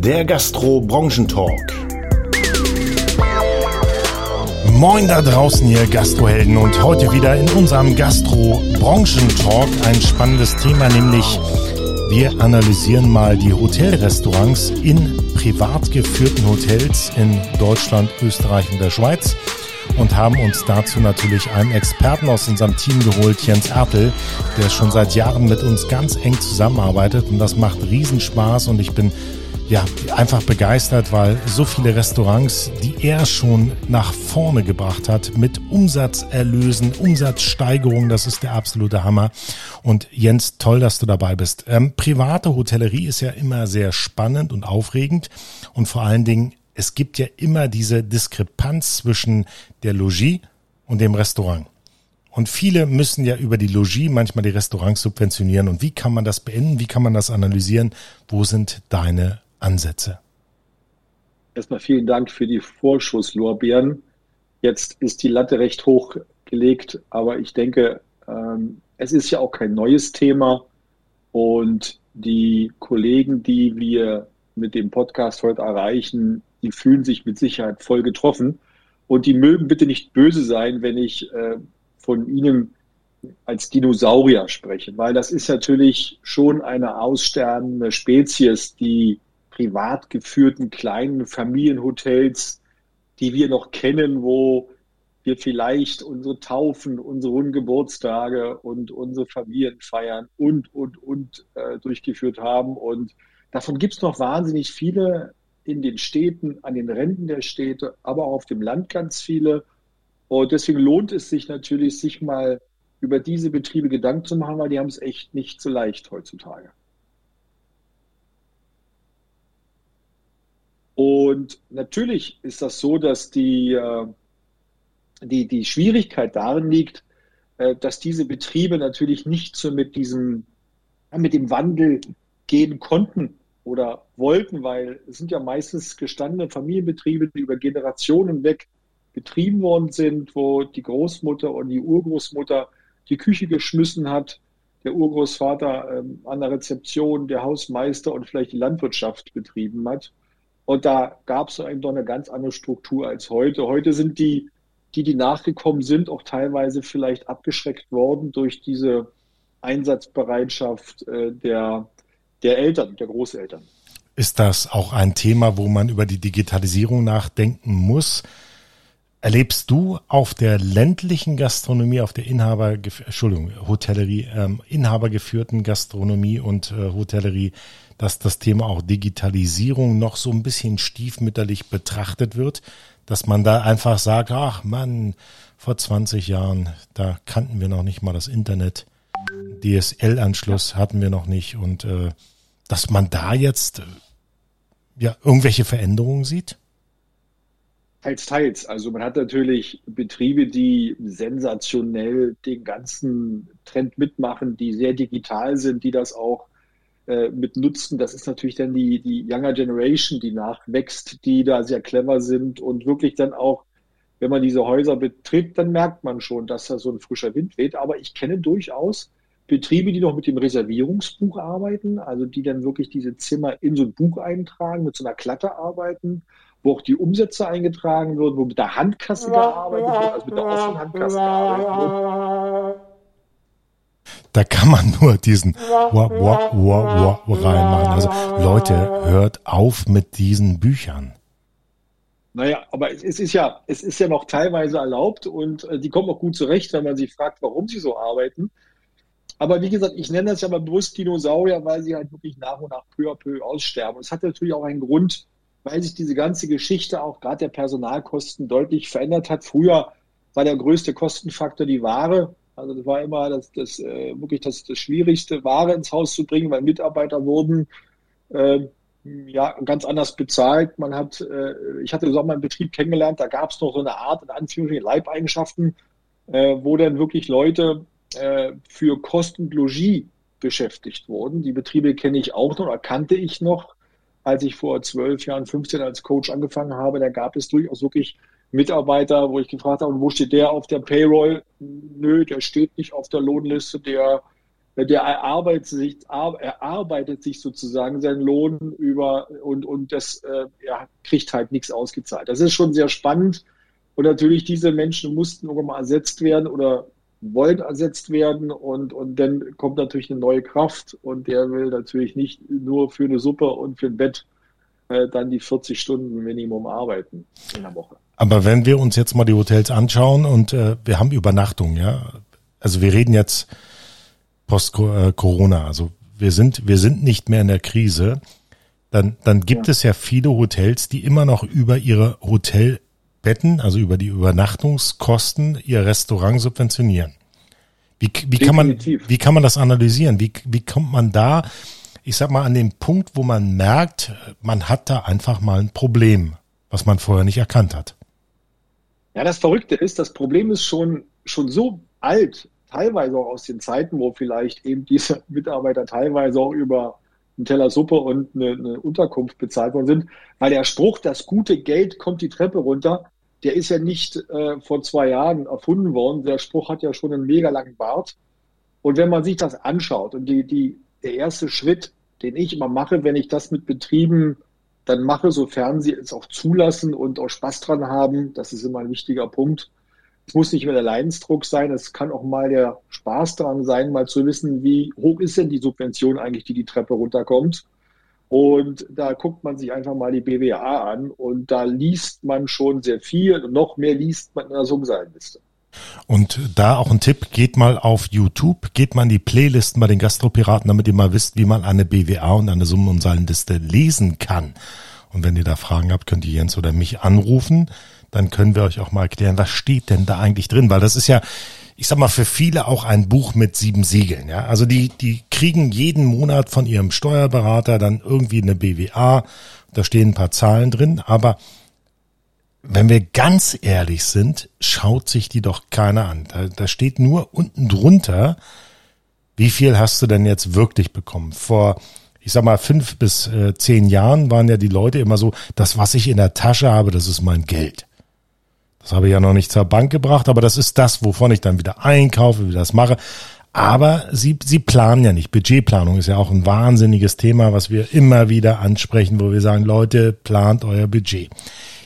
der Gastro-Branchentalk. Moin da draußen, ihr Gastrohelden und heute wieder in unserem Gastro-Branchentalk ein spannendes Thema, nämlich wir analysieren mal die Hotelrestaurants in privat geführten Hotels in Deutschland, Österreich und der Schweiz und haben uns dazu natürlich einen Experten aus unserem Team geholt, Jens Ertel, der schon seit Jahren mit uns ganz eng zusammenarbeitet und das macht Riesenspaß und ich bin ja, einfach begeistert, weil so viele Restaurants, die er schon nach vorne gebracht hat mit Umsatzerlösen, Umsatzsteigerungen, das ist der absolute Hammer. Und Jens, toll, dass du dabei bist. Ähm, private Hotellerie ist ja immer sehr spannend und aufregend und vor allen Dingen es gibt ja immer diese Diskrepanz zwischen der Logis und dem Restaurant. Und viele müssen ja über die Logis manchmal die Restaurants subventionieren. Und wie kann man das beenden? Wie kann man das analysieren? Wo sind deine Ansätze? Erstmal vielen Dank für die Vorschusslorbeeren. Jetzt ist die Latte recht hoch gelegt, aber ich denke, ähm, es ist ja auch kein neues Thema. Und die Kollegen, die wir mit dem Podcast heute erreichen, die fühlen sich mit Sicherheit voll getroffen. Und die mögen bitte nicht böse sein, wenn ich äh, von ihnen als Dinosaurier spreche, weil das ist natürlich schon eine aussterbende Spezies, die privat geführten kleinen Familienhotels, die wir noch kennen, wo wir vielleicht unsere Taufen, unsere runden Geburtstage und unsere Familienfeiern und, und, und äh, durchgeführt haben. Und davon gibt es noch wahnsinnig viele in den Städten, an den Rändern der Städte, aber auch auf dem Land ganz viele. Und deswegen lohnt es sich natürlich, sich mal über diese Betriebe Gedanken zu machen, weil die haben es echt nicht so leicht heutzutage. Und natürlich ist das so, dass die, äh, die, die Schwierigkeit darin liegt, äh, dass diese Betriebe natürlich nicht so mit diesem, mit dem Wandel gehen konnten, oder wollten, weil es sind ja meistens gestandene Familienbetriebe, die über Generationen weg betrieben worden sind, wo die Großmutter und die Urgroßmutter die Küche geschmissen hat, der Urgroßvater ähm, an der Rezeption, der Hausmeister und vielleicht die Landwirtschaft betrieben hat. Und da gab es eigentlich doch eine ganz andere Struktur als heute. Heute sind die, die, die nachgekommen sind, auch teilweise vielleicht abgeschreckt worden durch diese Einsatzbereitschaft äh, der der Eltern, der Großeltern. Ist das auch ein Thema, wo man über die Digitalisierung nachdenken muss? Erlebst du auf der ländlichen Gastronomie, auf der Inhaber, Entschuldigung, Hotellerie, ähm, inhabergeführten Gastronomie und äh, Hotellerie, dass das Thema auch Digitalisierung noch so ein bisschen stiefmütterlich betrachtet wird, dass man da einfach sagt, ach Mann, vor 20 Jahren, da kannten wir noch nicht mal das Internet. DSL-Anschluss hatten wir noch nicht und äh, dass man da jetzt äh, ja irgendwelche Veränderungen sieht? Teils, teils. Also man hat natürlich Betriebe, die sensationell den ganzen Trend mitmachen, die sehr digital sind, die das auch äh, mit nutzen. Das ist natürlich dann die, die Younger Generation, die nachwächst, die da sehr clever sind und wirklich dann auch, wenn man diese Häuser betritt, dann merkt man schon, dass da so ein frischer Wind weht. Aber ich kenne durchaus Betriebe, die noch mit dem Reservierungsbuch arbeiten, also die dann wirklich diese Zimmer in so ein Buch eintragen, mit so einer Klatte arbeiten, wo auch die Umsätze eingetragen werden, wo mit der Handkasse gearbeitet wird, also mit der offenen Handkasse gearbeitet wird. Da kann man nur diesen reinmachen. Also Leute, hört auf mit diesen Büchern. Naja, aber es ist ja, es ist ja noch teilweise erlaubt und äh, die kommen auch gut zurecht, wenn man sich fragt, warum sie so arbeiten. Aber wie gesagt, ich nenne das ja mal bewusst Dinosaurier, weil sie halt wirklich nach und nach peu à peu aussterben. Und es hat natürlich auch einen Grund, weil sich diese ganze Geschichte auch gerade der Personalkosten deutlich verändert hat. Früher war der größte Kostenfaktor die Ware. Also das war immer das, das äh, wirklich das, das Schwierigste, Ware ins Haus zu bringen, weil Mitarbeiter wurden äh, ja ganz anders bezahlt. Man hat, äh, ich hatte so mal einen Betrieb kennengelernt, da gab es noch so eine Art in Anführungsstrichen Leibeigenschaften, äh, wo dann wirklich Leute äh, für Kost und Logis beschäftigt wurden. Die Betriebe kenne ich auch noch oder kannte ich noch, als ich vor zwölf Jahren, 15 als Coach angefangen habe. Da gab es durchaus wirklich Mitarbeiter, wo ich gefragt habe, wo steht der auf der Payroll? Nö, der steht nicht auf der Lohnliste. Der der erarbeitet sich, erarbeitet sich sozusagen seinen Lohn über und, und das äh, er kriegt halt nichts ausgezahlt. Das ist schon sehr spannend. Und natürlich, diese Menschen mussten irgendwann mal ersetzt werden oder wollen ersetzt werden und, und dann kommt natürlich eine neue Kraft und der will natürlich nicht nur für eine Suppe und für ein Bett äh, dann die 40 Stunden Minimum arbeiten in der Woche. Aber wenn wir uns jetzt mal die Hotels anschauen und äh, wir haben Übernachtung, ja, also wir reden jetzt Post-Corona, also wir sind, wir sind nicht mehr in der Krise, dann, dann gibt ja. es ja viele Hotels, die immer noch über ihre Hotelbetten, also über die Übernachtungskosten, ihr Restaurant subventionieren. Wie, wie kann man, wie kann man das analysieren? Wie, wie kommt man da, ich sag mal, an den Punkt, wo man merkt, man hat da einfach mal ein Problem, was man vorher nicht erkannt hat? Ja, das Verrückte ist, das Problem ist schon, schon so alt, teilweise auch aus den Zeiten, wo vielleicht eben diese Mitarbeiter teilweise auch über einen Teller Suppe und eine, eine Unterkunft bezahlt worden sind, weil der Spruch, das gute Geld kommt die Treppe runter, der ist ja nicht äh, vor zwei Jahren erfunden worden. Der Spruch hat ja schon einen mega langen Bart. Und wenn man sich das anschaut und die, die, der erste Schritt, den ich immer mache, wenn ich das mit Betrieben dann mache, sofern sie es auch zulassen und auch Spaß dran haben, das ist immer ein wichtiger Punkt, es muss nicht mehr der Leidensdruck sein, es kann auch mal der Spaß daran sein, mal zu wissen, wie hoch ist denn die Subvention eigentlich, die die Treppe runterkommt. Und da guckt man sich einfach mal die BWA an und da liest man schon sehr viel und noch mehr liest man in der Summenseitenliste. Und da auch ein Tipp, geht mal auf YouTube, geht mal in die Playlisten bei den Gastropiraten, damit ihr mal wisst, wie man eine BWA und eine Summen- und Zahlenliste lesen kann. Und wenn ihr da Fragen habt, könnt ihr Jens oder mich anrufen dann können wir euch auch mal erklären, was steht denn da eigentlich drin, weil das ist ja, ich sag mal, für viele auch ein Buch mit sieben Siegeln. Ja? Also die, die kriegen jeden Monat von ihrem Steuerberater dann irgendwie eine BWA, da stehen ein paar Zahlen drin, aber wenn wir ganz ehrlich sind, schaut sich die doch keiner an. Da, da steht nur unten drunter, wie viel hast du denn jetzt wirklich bekommen? Vor ich sag mal, fünf bis äh, zehn Jahren waren ja die Leute immer so, das, was ich in der Tasche habe, das ist mein Geld. Das habe ich ja noch nicht zur Bank gebracht, aber das ist das, wovon ich dann wieder einkaufe, wie das mache. Aber sie, sie planen ja nicht. Budgetplanung ist ja auch ein wahnsinniges Thema, was wir immer wieder ansprechen, wo wir sagen, Leute, plant euer Budget.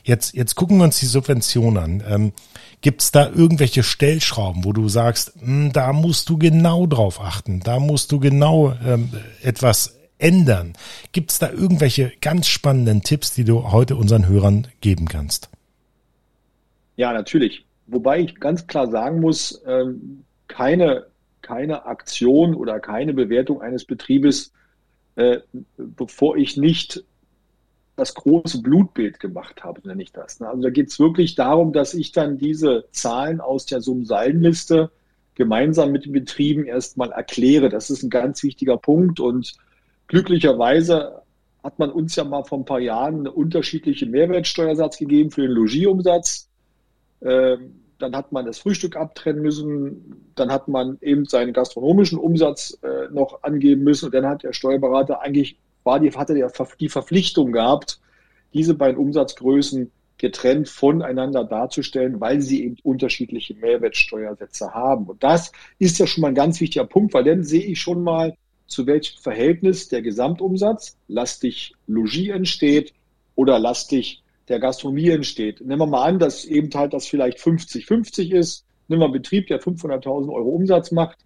Jetzt, jetzt gucken wir uns die Subvention an. Ähm, Gibt es da irgendwelche Stellschrauben, wo du sagst, mh, hm, da musst du genau drauf achten, da musst du genau ähm, etwas ändern? Gibt es da irgendwelche ganz spannenden Tipps, die du heute unseren Hörern geben kannst? Ja, natürlich. Wobei ich ganz klar sagen muss, ähm, keine, keine Aktion oder keine Bewertung eines Betriebes, äh, bevor ich nicht das große Blutbild gemacht habe, nenne ich das. Ne? Also da geht es wirklich darum, dass ich dann diese Zahlen aus der Summensaldenliste gemeinsam mit den Betrieben erstmal erkläre. Das ist ein ganz wichtiger Punkt und glücklicherweise hat man uns ja mal vor ein paar Jahren einen unterschiedlichen Mehrwertsteuersatz gegeben für den Logieumsatz. Ähm, dann hat man das Frühstück abtrennen müssen, dann hat man eben seinen gastronomischen Umsatz äh, noch angeben müssen und dann hat der Steuerberater eigentlich, war die, hatte die Verpflichtung gehabt, diese beiden Umsatzgrößen getrennt voneinander darzustellen, weil sie eben unterschiedliche Mehrwertsteuersätze haben. Und das ist ja schon mal ein ganz wichtiger Punkt, weil dann sehe ich schon mal, zu welchem Verhältnis der Gesamtumsatz lastig Logis entsteht oder lastig der Gastronomie entsteht. Nehmen wir mal an, dass eben halt das vielleicht 50-50 ist. Nehmen wir einen Betrieb, der 500.000 Euro Umsatz macht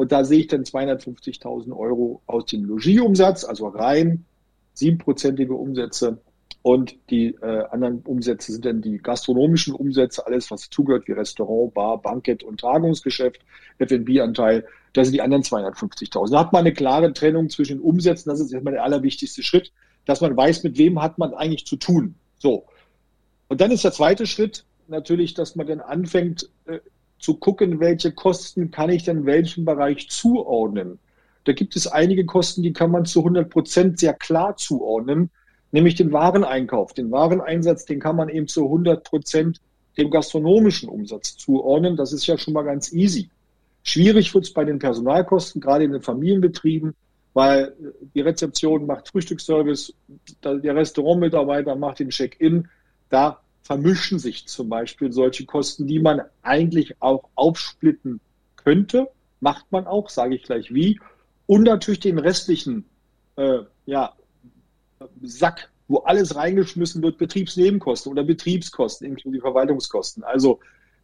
und da sehe ich dann 250.000 Euro aus dem Logieumsatz, also rein siebenprozentige Umsätze und die äh, anderen Umsätze sind dann die gastronomischen Umsätze, alles was zugehört, wie Restaurant, Bar, Bankett und Tragungsgeschäft, F&B-Anteil, das sind die anderen 250.000. Da hat man eine klare Trennung zwischen den Umsätzen, das ist erstmal der allerwichtigste Schritt, dass man weiß, mit wem hat man eigentlich zu tun. So. Und dann ist der zweite Schritt natürlich, dass man dann anfängt äh, zu gucken, welche Kosten kann ich denn welchem Bereich zuordnen. Da gibt es einige Kosten, die kann man zu 100 Prozent sehr klar zuordnen, nämlich den Wareneinkauf. Den Wareneinsatz, den kann man eben zu 100 Prozent dem gastronomischen Umsatz zuordnen. Das ist ja schon mal ganz easy. Schwierig wird es bei den Personalkosten, gerade in den Familienbetrieben weil die Rezeption macht Frühstücksservice, der Restaurantmitarbeiter macht den Check-in. Da vermischen sich zum Beispiel solche Kosten, die man eigentlich auch aufsplitten könnte. Macht man auch, sage ich gleich wie. Und natürlich den restlichen äh, ja, Sack, wo alles reingeschmissen wird, Betriebsnebenkosten oder Betriebskosten inklusive Verwaltungskosten. Also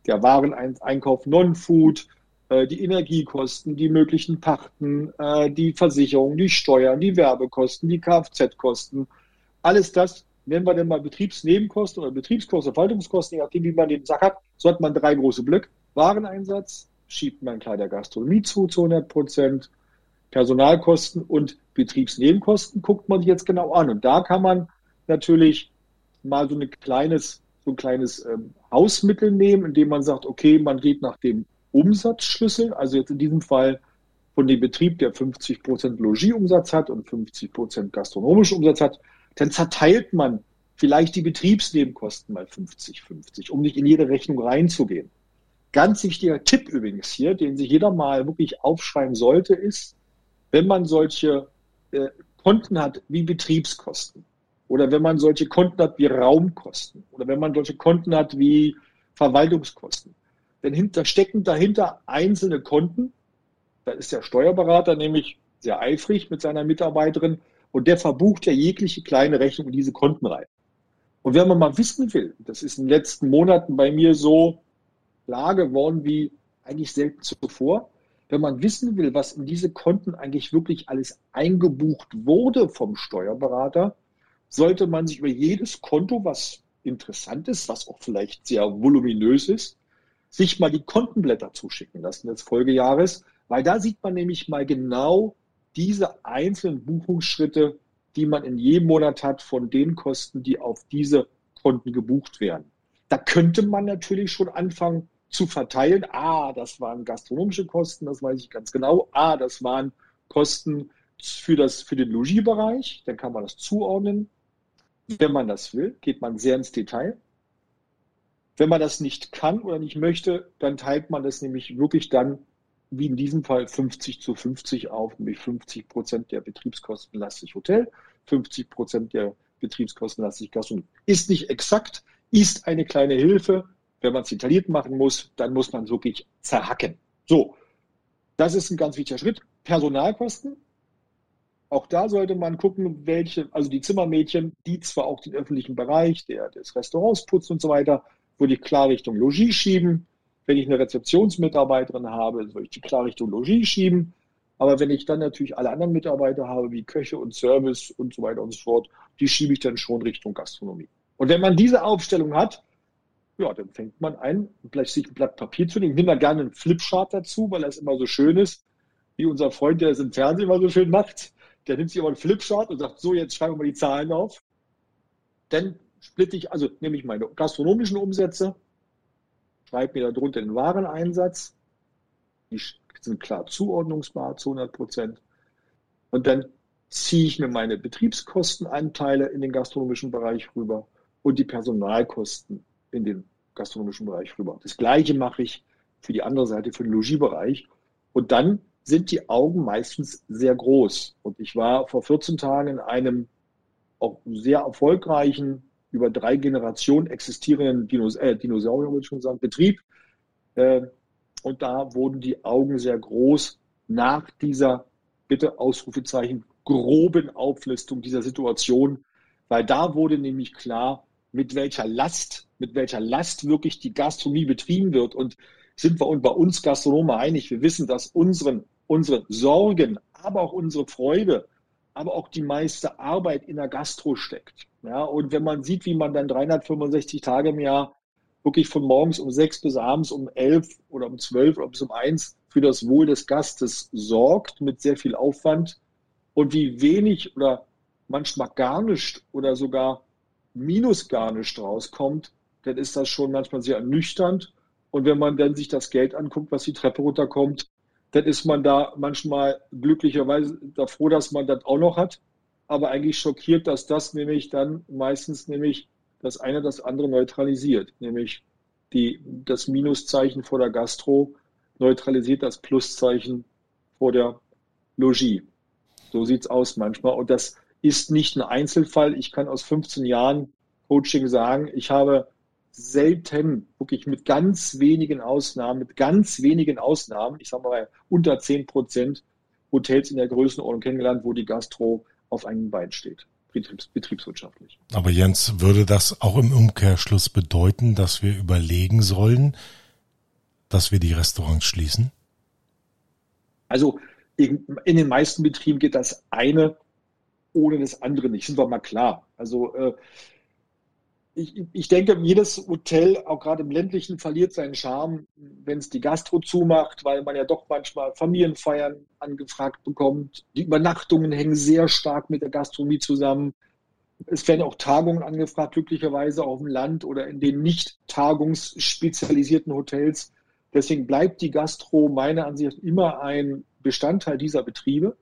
der Wareneinkauf Non-Food, äh, die Energiekosten, die möglichen Pachten, äh, die Versicherung, die Steuern, die Werbekosten, die Kfz-Kosten. Alles das, nennen wir denn mal Betriebsnebenkosten oder Betriebskosten, Verwaltungskosten, je nachdem, wie man den Sack hat, so hat man drei große Blöcke. Wareneinsatz, schiebt man klar der Gastronomie zu, zu 100 Prozent. Personalkosten und Betriebsnebenkosten guckt man sich jetzt genau an. Und da kann man natürlich mal so, eine kleines, so ein kleines ähm, Hausmittel nehmen, indem man sagt, okay, man geht nach dem Umsatzschlüssel, also jetzt in diesem Fall von dem Betrieb, der 50 Prozent Logieumsatz hat und 50 Prozent gastronomischen Umsatz hat, dann zerteilt man vielleicht die Betriebsnebenkosten mal 50-50, um nicht in jede Rechnung reinzugehen. Ganz wichtiger Tipp übrigens hier, den sich jeder mal wirklich aufschreiben sollte, ist, wenn man solche äh, Konten hat wie Betriebskosten oder wenn man solche Konten hat wie Raumkosten oder wenn man solche Konten hat wie Verwaltungskosten, denn hinter, stecken dahinter einzelne Konten. Da ist der Steuerberater nämlich sehr eifrig mit seiner Mitarbeiterin und der verbucht ja jegliche kleine Rechnung in diese Konten rein. Und wenn man mal wissen will, das ist in den letzten Monaten bei mir so klar geworden wie eigentlich selten zuvor, wenn man wissen will, was in diese Konten eigentlich wirklich alles eingebucht wurde vom Steuerberater, sollte man sich über jedes Konto, was interessant ist, was auch vielleicht sehr voluminös ist, sich mal die Kontenblätter zuschicken lassen des Folgejahres, weil da sieht man nämlich mal genau diese einzelnen Buchungsschritte, die man in jedem Monat hat von den Kosten, die auf diese Konten gebucht werden. Da könnte man natürlich schon anfangen, zu verteilen. Ah, das waren gastronomische Kosten, das weiß ich ganz genau. Ah, das waren Kosten für, das, für den Logiebereich, dann kann man das zuordnen. Wenn man das will, geht man sehr ins Detail. Wenn man das nicht kann oder nicht möchte, dann teilt man das nämlich wirklich dann, wie in diesem Fall, 50 zu 50 auf, nämlich 50 Prozent der Betriebskosten lastig Hotel, 50 Prozent der Betriebskosten lastig Gastronomie. Ist nicht exakt, ist eine kleine Hilfe, wenn man es detailliert machen muss, dann muss man wirklich zerhacken. So, das ist ein ganz wichtiger Schritt. Personalkosten. Auch da sollte man gucken, welche, also die Zimmermädchen, die zwar auch den öffentlichen Bereich der, des Restaurants putzen und so weiter, würde ich klar Richtung Logis schieben. Wenn ich eine Rezeptionsmitarbeiterin habe, würde ich die klar Richtung Logis schieben. Aber wenn ich dann natürlich alle anderen Mitarbeiter habe, wie Köche und Service und so weiter und so fort, die schiebe ich dann schon Richtung Gastronomie. Und wenn man diese Aufstellung hat, ja, dann fängt man ein, vielleicht sich ein Blatt Papier zu nehmen. Ich nehme da gerne einen Flipchart dazu, weil das immer so schön ist, wie unser Freund, der es im Fernsehen immer so schön macht. Der nimmt sich immer einen Flipchart und sagt, so, jetzt schreiben wir mal die Zahlen auf. Dann splitte ich, also nehme ich meine gastronomischen Umsätze, schreibe mir darunter den Wareneinsatz. Die sind klar zuordnungsbar zu 100 Prozent. Und dann ziehe ich mir meine Betriebskostenanteile in den gastronomischen Bereich rüber und die Personalkosten in den gastronomischen Bereich rüber. Das Gleiche mache ich für die andere Seite, für den Logiebereich. Und dann sind die Augen meistens sehr groß. Und ich war vor 14 Tagen in einem auch sehr erfolgreichen, über drei Generationen existierenden Dinos äh, Dinosaurier, würde ich schon sagen, Betrieb. Äh, und da wurden die Augen sehr groß nach dieser, bitte Ausrufezeichen, groben Auflistung dieser Situation, weil da wurde nämlich klar, mit welcher Last, mit welcher Last wirklich die Gastronomie betrieben wird. Und sind wir uns bei uns Gastronomen einig, wir wissen, dass unseren, unsere Sorgen, aber auch unsere Freude, aber auch die meiste Arbeit in der Gastro steckt. Ja, und wenn man sieht, wie man dann 365 Tage im Jahr wirklich von morgens um sechs bis abends um elf oder um zwölf oder bis um eins für das Wohl des Gastes sorgt, mit sehr viel Aufwand und wie wenig oder manchmal gar nicht oder sogar Minus gar nicht rauskommt, dann ist das schon manchmal sehr ernüchternd. Und wenn man dann sich das Geld anguckt, was die Treppe runterkommt, dann ist man da manchmal glücklicherweise da froh, dass man das auch noch hat. Aber eigentlich schockiert, dass das nämlich dann meistens nämlich das eine das andere neutralisiert. Nämlich die, das Minuszeichen vor der Gastro neutralisiert das Pluszeichen vor der Logis. So sieht es aus manchmal. Und das ist nicht ein Einzelfall. Ich kann aus 15 Jahren Coaching sagen, ich habe selten, wirklich mit ganz wenigen Ausnahmen, mit ganz wenigen Ausnahmen, ich sage mal unter 10 Prozent, Hotels in der Größenordnung kennengelernt, wo die Gastro auf einem Bein steht, betriebs betriebswirtschaftlich. Aber Jens, würde das auch im Umkehrschluss bedeuten, dass wir überlegen sollen, dass wir die Restaurants schließen? Also in, in den meisten Betrieben geht das eine ohne das andere nicht, sind wir mal klar. Also äh, ich, ich denke, jedes Hotel, auch gerade im ländlichen, verliert seinen Charme, wenn es die Gastro zumacht, weil man ja doch manchmal Familienfeiern angefragt bekommt. Die Übernachtungen hängen sehr stark mit der Gastronomie zusammen. Es werden auch Tagungen angefragt, glücklicherweise auf dem Land oder in den nicht tagungsspezialisierten Hotels. Deswegen bleibt die Gastro meiner Ansicht immer ein Bestandteil dieser Betriebe.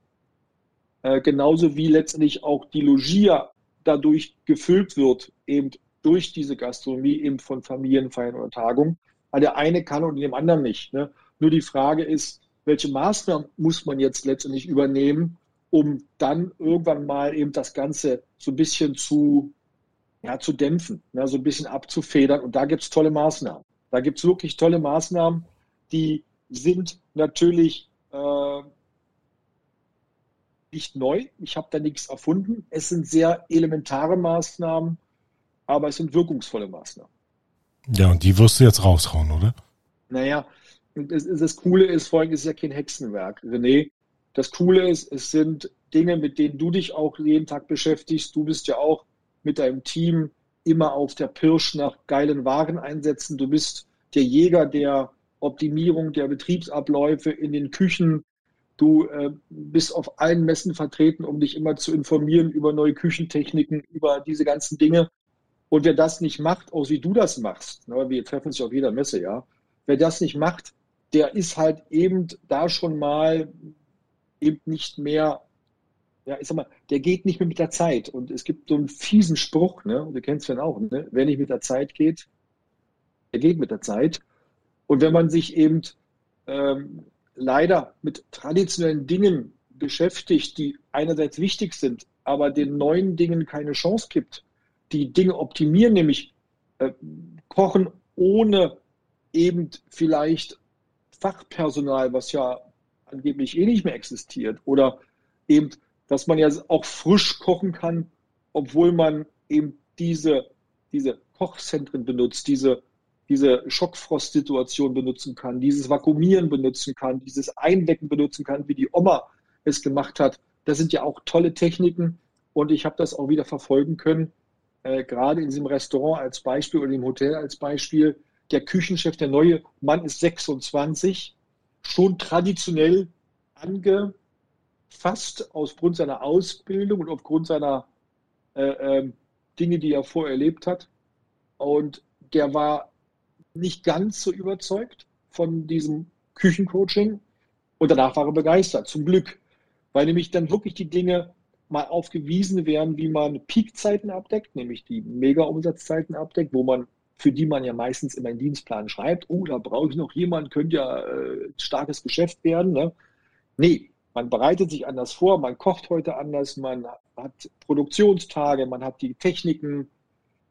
Äh, genauso wie letztendlich auch die Logier dadurch gefüllt wird, eben durch diese Gastronomie eben von Familienfeiern oder Tagungen. Weil der eine kann und dem anderen nicht. Ne? Nur die Frage ist, welche Maßnahmen muss man jetzt letztendlich übernehmen, um dann irgendwann mal eben das Ganze so ein bisschen zu, ja, zu dämpfen, ne? so ein bisschen abzufedern. Und da gibt es tolle Maßnahmen. Da gibt es wirklich tolle Maßnahmen, die sind natürlich äh, nicht neu. Ich habe da nichts erfunden. Es sind sehr elementare Maßnahmen, aber es sind wirkungsvolle Maßnahmen. Ja, und die wirst du jetzt raushauen, oder? Naja, das, das Coole ist, folgendes ist ja kein Hexenwerk, René. Das Coole ist, es sind Dinge, mit denen du dich auch jeden Tag beschäftigst. Du bist ja auch mit deinem Team immer auf der Pirsch nach geilen Waren einsetzen. Du bist der Jäger der Optimierung der Betriebsabläufe in den Küchen. Du äh, bist auf allen Messen vertreten, um dich immer zu informieren über neue Küchentechniken, über diese ganzen Dinge. Und wer das nicht macht, auch wie du das machst, ne, wir treffen uns auf jeder Messe, ja, wer das nicht macht, der ist halt eben da schon mal eben nicht mehr, ja, ich sag mal, der geht nicht mehr mit der Zeit. Und es gibt so einen fiesen Spruch, ne, du kennst den auch, ne, wer nicht mit der Zeit geht, der geht mit der Zeit. Und wenn man sich eben ähm, leider mit traditionellen Dingen beschäftigt, die einerseits wichtig sind, aber den neuen Dingen keine Chance gibt, die Dinge optimieren, nämlich äh, kochen ohne eben vielleicht Fachpersonal, was ja angeblich eh nicht mehr existiert, oder eben, dass man ja auch frisch kochen kann, obwohl man eben diese, diese Kochzentren benutzt, diese, diese Schockfrostsituation benutzen kann, dieses Vakuumieren benutzen kann, dieses Eindecken benutzen kann, wie die Oma es gemacht hat. Das sind ja auch tolle Techniken und ich habe das auch wieder verfolgen können, äh, gerade in diesem Restaurant als Beispiel oder im Hotel als Beispiel, der Küchenchef, der neue Mann ist 26, schon traditionell angefasst aus Grund seiner Ausbildung und aufgrund seiner äh, äh, Dinge, die er vorher erlebt hat. Und der war nicht ganz so überzeugt von diesem Küchencoaching. Und danach war er begeistert, zum Glück, weil nämlich dann wirklich die Dinge mal aufgewiesen werden, wie man Peakzeiten abdeckt, nämlich die Mega-Umsatzzeiten abdeckt, wo man für die man ja meistens immer einen Dienstplan schreibt, oh, da brauche ich noch jemanden, könnte ja äh, starkes Geschäft werden. Ne? Nee, man bereitet sich anders vor, man kocht heute anders, man hat Produktionstage, man hat die Techniken,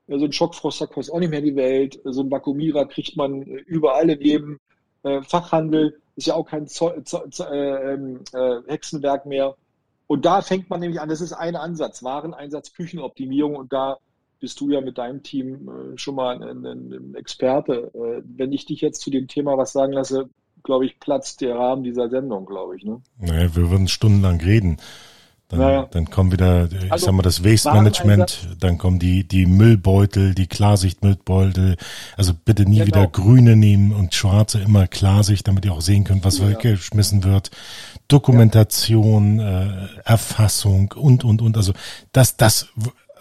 so ein Schockfroster kostet auch nicht mehr die Welt, so ein Vakuumierer kriegt man überall in jedem äh, Fachhandel, ist ja auch kein Zo Zo Zo äh, ähm, äh, Hexenwerk mehr. Und da fängt man nämlich an, das ist ein Ansatz, Wareneinsatz, Küchenoptimierung und da bist du ja mit deinem Team äh, schon mal ein, ein Experte. Äh, wenn ich dich jetzt zu dem Thema was sagen lasse, glaube ich, platzt der Rahmen dieser Sendung, glaube ich. Ne? Naja, wir würden stundenlang reden. Dann, naja. dann kommen wieder, ich also, sag mal, das Waste Management, dann kommen die, die Müllbeutel, die Klarsicht-Müllbeutel. Also bitte nie genau. wieder grüne nehmen und schwarze, immer Klarsicht, damit ihr auch sehen könnt, was ja. weggeschmissen wird. Dokumentation, äh, Erfassung und, und, und. Also das, das,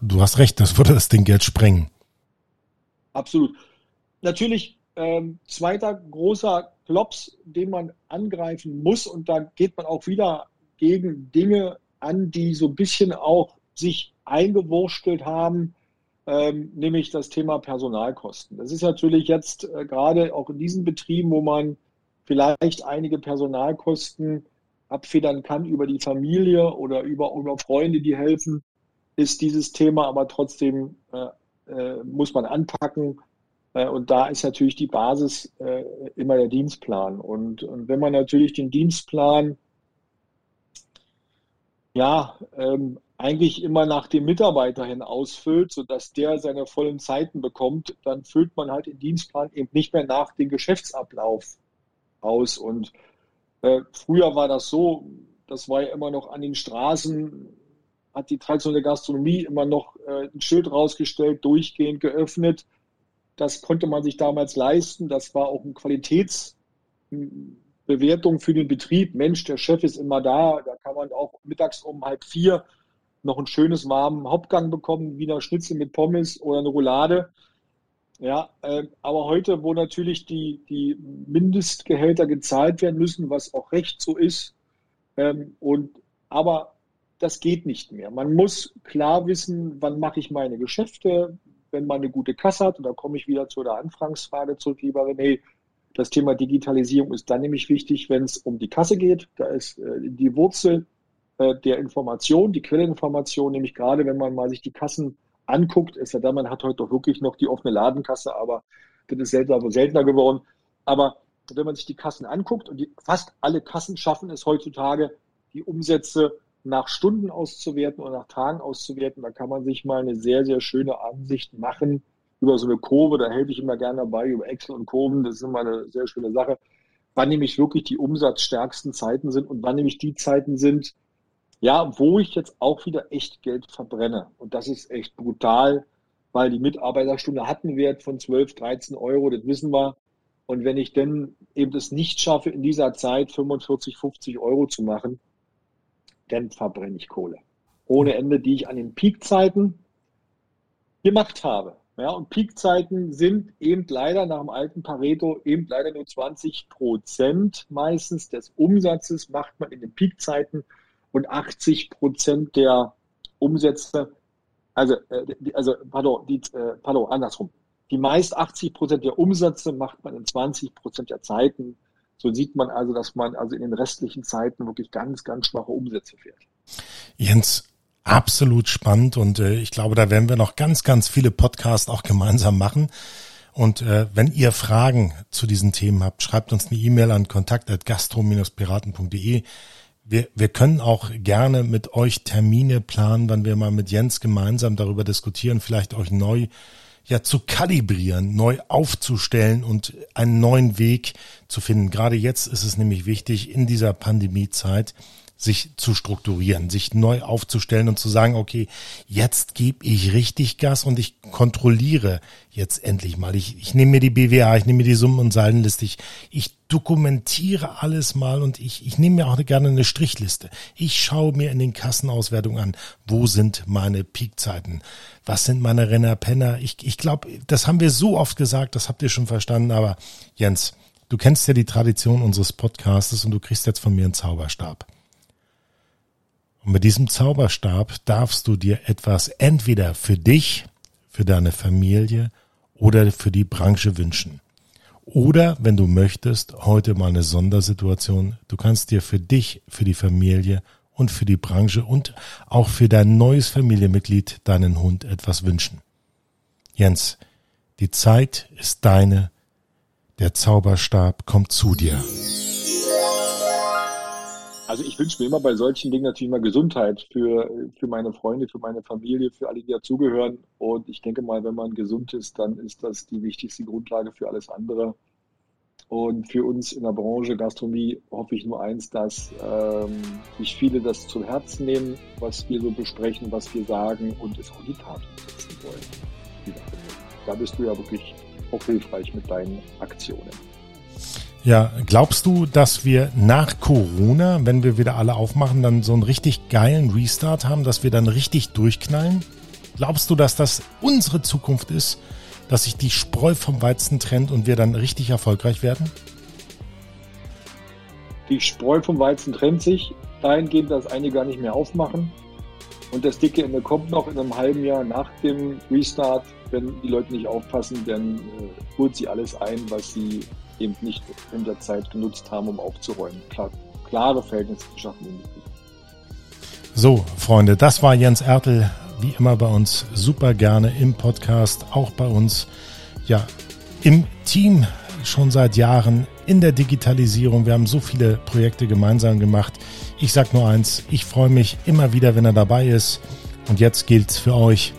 du hast recht, das würde das Ding Geld sprengen. Absolut. Natürlich, ähm, zweiter großer Klops, den man angreifen muss, und da geht man auch wieder gegen Dinge an, die so ein bisschen auch sich eingewurstelt haben, ähm, nämlich das Thema Personalkosten. Das ist natürlich jetzt äh, gerade auch in diesen Betrieben, wo man vielleicht einige Personalkosten abfedern kann über die Familie oder über, über Freunde, die helfen, ist dieses Thema aber trotzdem, äh, äh, muss man anpacken. Äh, und da ist natürlich die Basis äh, immer der Dienstplan. Und, und wenn man natürlich den Dienstplan ja ähm, eigentlich immer nach dem Mitarbeiter hin ausfüllt, sodass der seine vollen Zeiten bekommt, dann füllt man halt den Dienstplan eben nicht mehr nach dem Geschäftsablauf aus. Und äh, früher war das so, das war ja immer noch an den Straßen, hat die traditionelle Gastronomie immer noch äh, ein Schild rausgestellt, durchgehend geöffnet. Das konnte man sich damals leisten. Das war auch eine Qualitätsbewertung für den Betrieb. Mensch, der Chef ist immer da. Da kann man auch mittags um halb vier noch ein schönes warmen Hauptgang bekommen, Wiener Schnitzel mit Pommes oder eine Roulade. Ja, äh, aber heute, wo natürlich die, die Mindestgehälter gezahlt werden müssen, was auch recht so ist, ähm, und aber das geht nicht mehr. Man muss klar wissen, wann mache ich meine Geschäfte, wenn man eine gute Kasse hat. Und da komme ich wieder zu der Anfangsfrage zurück, lieber René. Das Thema Digitalisierung ist dann nämlich wichtig, wenn es um die Kasse geht. Da ist äh, die Wurzel äh, der Information, die Quellinformation, nämlich gerade wenn man mal sich die Kassen anguckt, ist ja da, man hat heute doch wirklich noch die offene Ladenkasse, aber das ist seltener, seltener geworden. Aber wenn man sich die Kassen anguckt und die, fast alle Kassen schaffen es heutzutage, die Umsätze nach Stunden auszuwerten oder nach Tagen auszuwerten, da kann man sich mal eine sehr, sehr schöne Ansicht machen über so eine Kurve. Da helfe ich immer gerne dabei, über Excel und Kurven. Das ist immer eine sehr schöne Sache. Wann nämlich wirklich die umsatzstärksten Zeiten sind und wann nämlich die Zeiten sind, ja, wo ich jetzt auch wieder echt Geld verbrenne. Und das ist echt brutal, weil die Mitarbeiterstunde hat einen Wert von 12, 13 Euro, das wissen wir. Und wenn ich dann eben es nicht schaffe, in dieser Zeit 45, 50 Euro zu machen, dann verbrenne ich Kohle. Ohne Ende, die ich an den Peakzeiten gemacht habe. Ja, und Peakzeiten sind eben leider nach dem alten Pareto eben leider nur 20 Prozent meistens des Umsatzes macht man in den Peakzeiten und 80 Prozent der Umsätze, also, äh, also pardon, die, äh, pardon, andersrum. Die meist 80 Prozent der Umsätze macht man in 20 Prozent der Zeiten. So sieht man also, dass man also in den restlichen Zeiten wirklich ganz, ganz schwache Umsätze fährt. Jens, absolut spannend und äh, ich glaube, da werden wir noch ganz, ganz viele Podcasts auch gemeinsam machen. Und äh, wenn ihr Fragen zu diesen Themen habt, schreibt uns eine E-Mail an kontakt.gastro-piraten.de wir, wir können auch gerne mit euch Termine planen, wann wir mal mit Jens gemeinsam darüber diskutieren, vielleicht euch neu ja zu kalibrieren, neu aufzustellen und einen neuen Weg zu finden. Gerade jetzt ist es nämlich wichtig, in dieser Pandemiezeit sich zu strukturieren, sich neu aufzustellen und zu sagen, okay, jetzt gebe ich richtig Gas und ich kontrolliere jetzt endlich mal. Ich, ich nehme mir die BWA, ich nehme mir die Summen- und Saldenliste, ich, ich dokumentiere alles mal und ich, ich nehme mir auch gerne eine Strichliste. Ich schaue mir in den Kassenauswertungen an, wo sind meine Peakzeiten, was sind meine Renner-Penner. Ich, ich glaube, das haben wir so oft gesagt, das habt ihr schon verstanden, aber Jens, du kennst ja die Tradition unseres Podcastes und du kriegst jetzt von mir einen Zauberstab. Und mit diesem Zauberstab darfst du dir etwas entweder für dich, für deine Familie oder für die Branche wünschen. Oder, wenn du möchtest, heute mal eine Sondersituation. Du kannst dir für dich, für die Familie und für die Branche und auch für dein neues Familienmitglied, deinen Hund etwas wünschen. Jens, die Zeit ist deine. Der Zauberstab kommt zu dir. Also ich wünsche mir immer bei solchen Dingen natürlich mal Gesundheit für, für meine Freunde, für meine Familie, für alle, die dazugehören. Und ich denke mal, wenn man gesund ist, dann ist das die wichtigste Grundlage für alles andere. Und für uns in der Branche Gastronomie hoffe ich nur eins, dass ähm, sich viele das zu Herzen nehmen, was wir so besprechen, was wir sagen und es auch die Tat umsetzen wollen. Da bist du ja wirklich auch hilfreich mit deinen Aktionen. Ja, glaubst du, dass wir nach Corona, wenn wir wieder alle aufmachen, dann so einen richtig geilen Restart haben, dass wir dann richtig durchknallen? Glaubst du, dass das unsere Zukunft ist, dass sich die Spreu vom Weizen trennt und wir dann richtig erfolgreich werden? Die Spreu vom Weizen trennt sich dahingehend, dass einige gar nicht mehr aufmachen. Und das dicke Ende kommt noch in einem halben Jahr nach dem Restart. Wenn die Leute nicht aufpassen, dann äh, holt sie alles ein, was sie eben nicht in der Zeit genutzt haben, um aufzuräumen. Klar, klare Verhältnisse im Betrieb. So, Freunde, das war Jens Ertel, wie immer bei uns super gerne im Podcast, auch bei uns. Ja, im Team schon seit Jahren in der Digitalisierung. Wir haben so viele Projekte gemeinsam gemacht. Ich sage nur eins, ich freue mich immer wieder, wenn er dabei ist. Und jetzt gilt es für euch,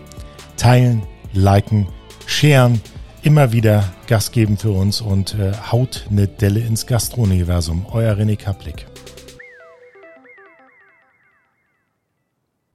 teilen, liken, scheren, immer wieder Gas geben für uns und äh, haut eine Delle ins Gastrouniversum. Euer René Kaplik.